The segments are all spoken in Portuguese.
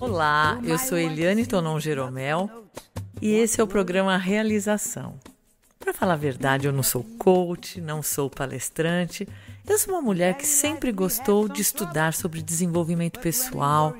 Olá, eu sou Eliane Tonon Jeromel e esse é o programa Realização. Para falar a verdade, eu não sou coach, não sou palestrante. Eu sou uma mulher que sempre gostou de estudar sobre desenvolvimento pessoal.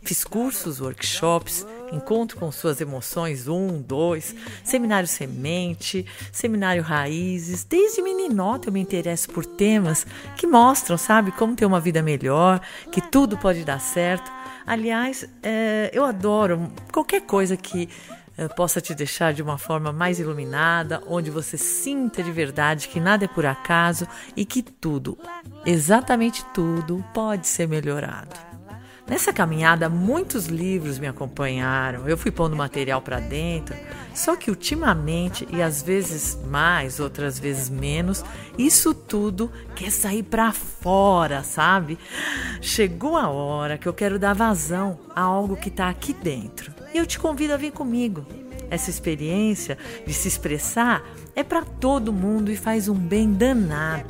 Fiz cursos, workshops, encontro com suas emoções um, dois, seminário semente, seminário raízes. Desde meninota eu me interesso por temas que mostram, sabe, como ter uma vida melhor, que tudo pode dar certo. Aliás, é, eu adoro qualquer coisa que é, possa te deixar de uma forma mais iluminada, onde você sinta de verdade que nada é por acaso e que tudo, exatamente tudo, pode ser melhorado. Nessa caminhada, muitos livros me acompanharam, eu fui pondo material para dentro, só que ultimamente, e às vezes mais, outras vezes menos, isso tudo quer sair para fora, sabe? Chegou a hora que eu quero dar vazão a algo que está aqui dentro. E eu te convido a vir comigo. Essa experiência de se expressar é para todo mundo e faz um bem danado.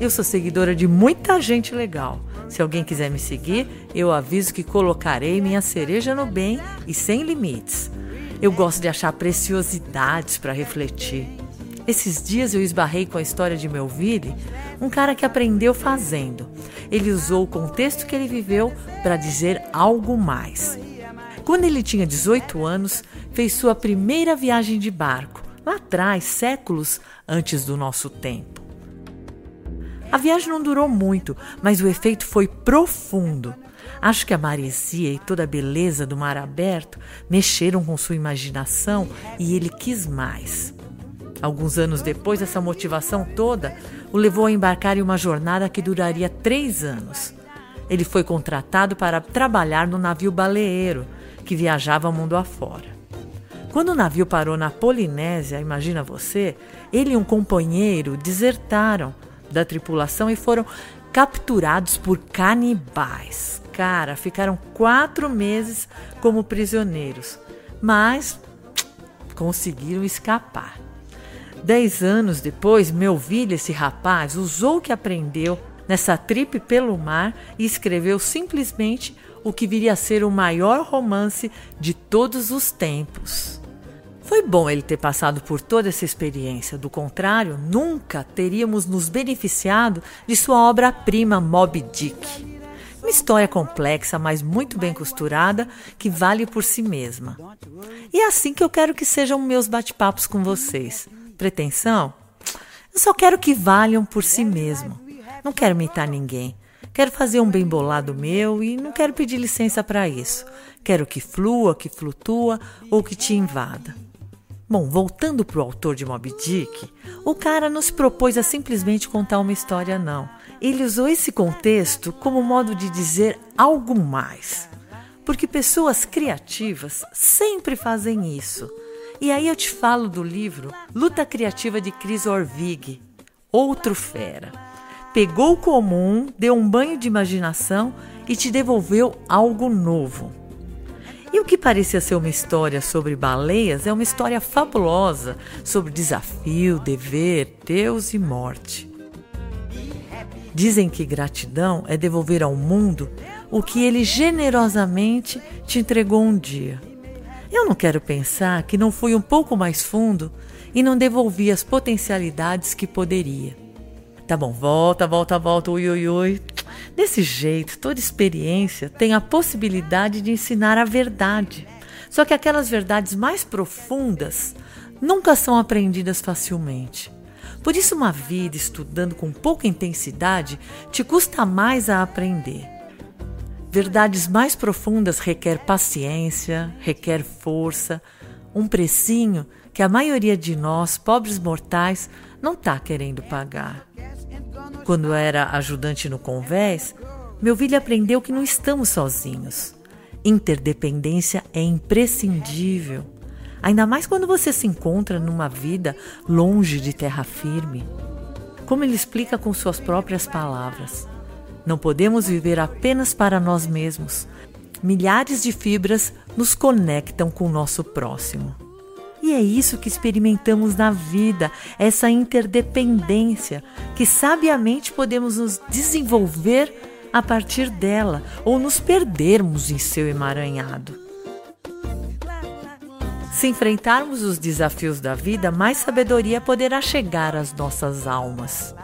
Eu sou seguidora de muita gente legal. Se alguém quiser me seguir, eu aviso que colocarei minha cereja no bem e sem limites. Eu gosto de achar preciosidades para refletir. Esses dias eu esbarrei com a história de Melville, um cara que aprendeu fazendo. Ele usou o contexto que ele viveu para dizer algo mais. Quando ele tinha 18 anos, fez sua primeira viagem de barco, lá atrás, séculos antes do nosso tempo. A viagem não durou muito, mas o efeito foi profundo. Acho que a maresia e toda a beleza do mar aberto mexeram com sua imaginação e ele quis mais. Alguns anos depois, essa motivação toda o levou a embarcar em uma jornada que duraria três anos. Ele foi contratado para trabalhar no navio baleeiro, que viajava mundo afora. Quando o navio parou na Polinésia, imagina você, ele e um companheiro desertaram da tripulação e foram capturados por canibais. Cara, ficaram quatro meses como prisioneiros, mas conseguiram escapar. Dez anos depois, Melville, esse rapaz, usou o que aprendeu nessa trip pelo mar e escreveu simplesmente o que viria a ser o maior romance de todos os tempos. Foi bom ele ter passado por toda essa experiência, do contrário, nunca teríamos nos beneficiado de sua obra-prima Moby Dick. Uma história complexa, mas muito bem costurada, que vale por si mesma. E é assim que eu quero que sejam meus bate-papos com vocês. Pretensão? Eu só quero que valham por si mesmo. Não quero imitar ninguém. Quero fazer um bem bolado meu e não quero pedir licença para isso. Quero que flua, que flutua ou que te invada. Bom, voltando para o autor de Moby Dick, o cara não se propôs a simplesmente contar uma história, não. Ele usou esse contexto como modo de dizer algo mais. Porque pessoas criativas sempre fazem isso. E aí eu te falo do livro Luta Criativa de Chris Orvig, outro fera pegou o comum, deu um banho de imaginação e te devolveu algo novo. E o que parecia ser uma história sobre baleias é uma história fabulosa sobre desafio, dever, Deus e morte. Dizem que gratidão é devolver ao mundo o que ele generosamente te entregou um dia. Eu não quero pensar que não fui um pouco mais fundo e não devolvi as potencialidades que poderia. Tá bom, volta, volta, volta, ui, ui, ui. Desse jeito, toda experiência tem a possibilidade de ensinar a verdade. Só que aquelas verdades mais profundas nunca são aprendidas facilmente. Por isso, uma vida estudando com pouca intensidade te custa mais a aprender. Verdades mais profundas requer paciência, requer força, um precinho que a maioria de nós, pobres mortais, não está querendo pagar. Quando era ajudante no convés, meu filho aprendeu que não estamos sozinhos. Interdependência é imprescindível, ainda mais quando você se encontra numa vida longe de terra firme. Como ele explica com suas próprias palavras, não podemos viver apenas para nós mesmos. Milhares de fibras nos conectam com o nosso próximo. E é isso que experimentamos na vida, essa interdependência, que sabiamente podemos nos desenvolver a partir dela ou nos perdermos em seu emaranhado. Se enfrentarmos os desafios da vida, mais sabedoria poderá chegar às nossas almas.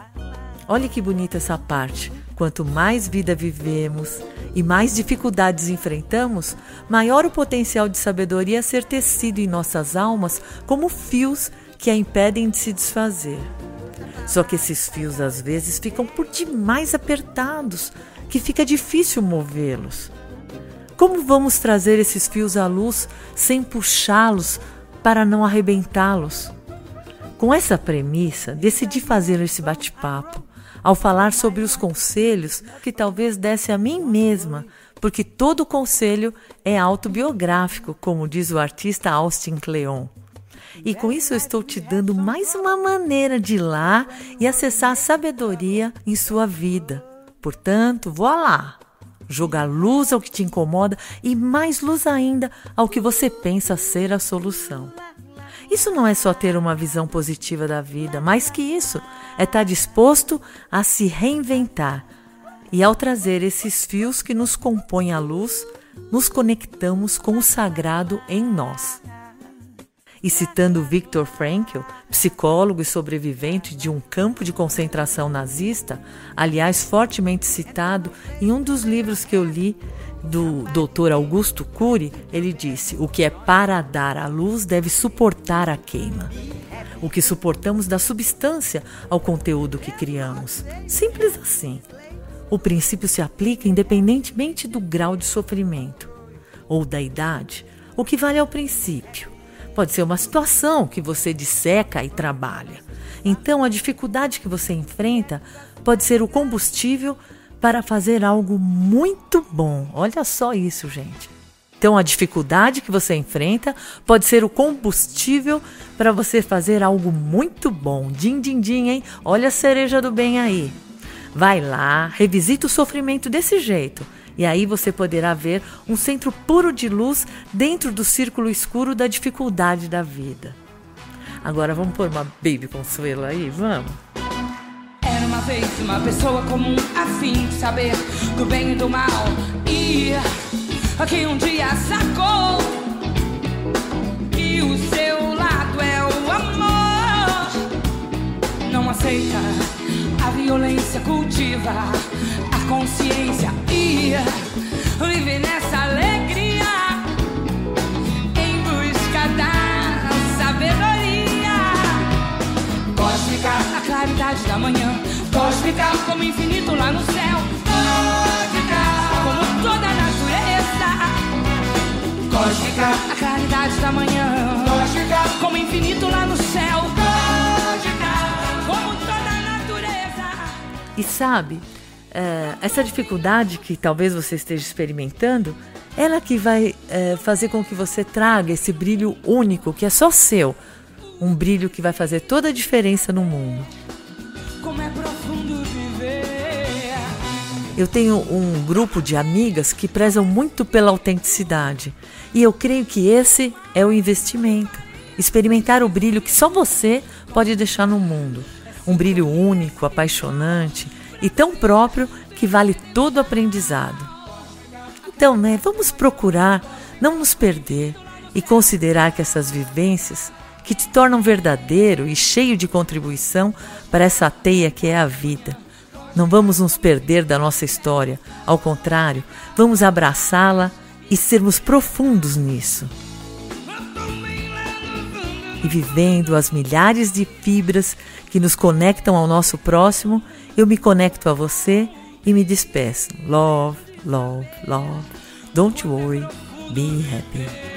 Olhe que bonita essa parte. Quanto mais vida vivemos e mais dificuldades enfrentamos, maior o potencial de sabedoria a ser tecido em nossas almas como fios que a impedem de se desfazer. Só que esses fios às vezes ficam por demais apertados, que fica difícil movê-los. Como vamos trazer esses fios à luz sem puxá-los para não arrebentá-los? Com essa premissa, decidi fazer esse bate-papo ao falar sobre os conselhos que talvez desse a mim mesma, porque todo conselho é autobiográfico, como diz o artista Austin Kleon. E com isso eu estou te dando mais uma maneira de ir lá e acessar a sabedoria em sua vida. Portanto, vou lá, jogar luz ao que te incomoda e mais luz ainda ao que você pensa ser a solução. Isso não é só ter uma visão positiva da vida, mais que isso, é estar disposto a se reinventar. E ao trazer esses fios que nos compõem a luz, nos conectamos com o sagrado em nós. E citando Viktor Frankl, psicólogo e sobrevivente de um campo de concentração nazista, aliás fortemente citado em um dos livros que eu li do Dr. Augusto Cury, ele disse: "O que é para dar a luz deve suportar a queima. O que suportamos dá substância ao conteúdo que criamos. Simples assim. O princípio se aplica independentemente do grau de sofrimento ou da idade. O que vale é o princípio. Pode ser uma situação que você disseca e trabalha. Então, a dificuldade que você enfrenta pode ser o combustível para fazer algo muito bom. Olha só isso, gente. Então, a dificuldade que você enfrenta pode ser o combustível para você fazer algo muito bom. Din, din, din, hein? Olha a cereja do bem aí. Vai lá, revisita o sofrimento desse jeito e aí você poderá ver um centro puro de luz dentro do círculo escuro da dificuldade da vida. Agora vamos pôr uma Baby Consuelo aí, vamos? Era uma vez uma pessoa comum, afim de saber do bem e do mal. E que um dia sacou que o seu lado é o amor. Não aceita a violência, cultiva a consciência e vive nessa alegria em busca da sabedoria. Cósmica, a claridade da manhã cósmica como infinito lá no céu cósmica como toda a natureza. Cósmica, a claridade da manhã cósmica como infinito lá no céu cósmica como toda a natureza. E sabe é, essa dificuldade que talvez você esteja experimentando, ela que vai é, fazer com que você traga esse brilho único que é só seu, um brilho que vai fazer toda a diferença no mundo. Como é profundo viver. Eu tenho um grupo de amigas que prezam muito pela autenticidade e eu creio que esse é o investimento. Experimentar o brilho que só você pode deixar no mundo. Um brilho único, apaixonante e tão próprio que vale todo aprendizado. Então, né, vamos procurar não nos perder e considerar que essas vivências que te tornam verdadeiro e cheio de contribuição para essa teia que é a vida. Não vamos nos perder da nossa história, ao contrário, vamos abraçá-la e sermos profundos nisso. E vivendo as milhares de fibras que nos conectam ao nosso próximo, eu me conecto a você e me despeço. Love, love, love. Don't worry, be happy.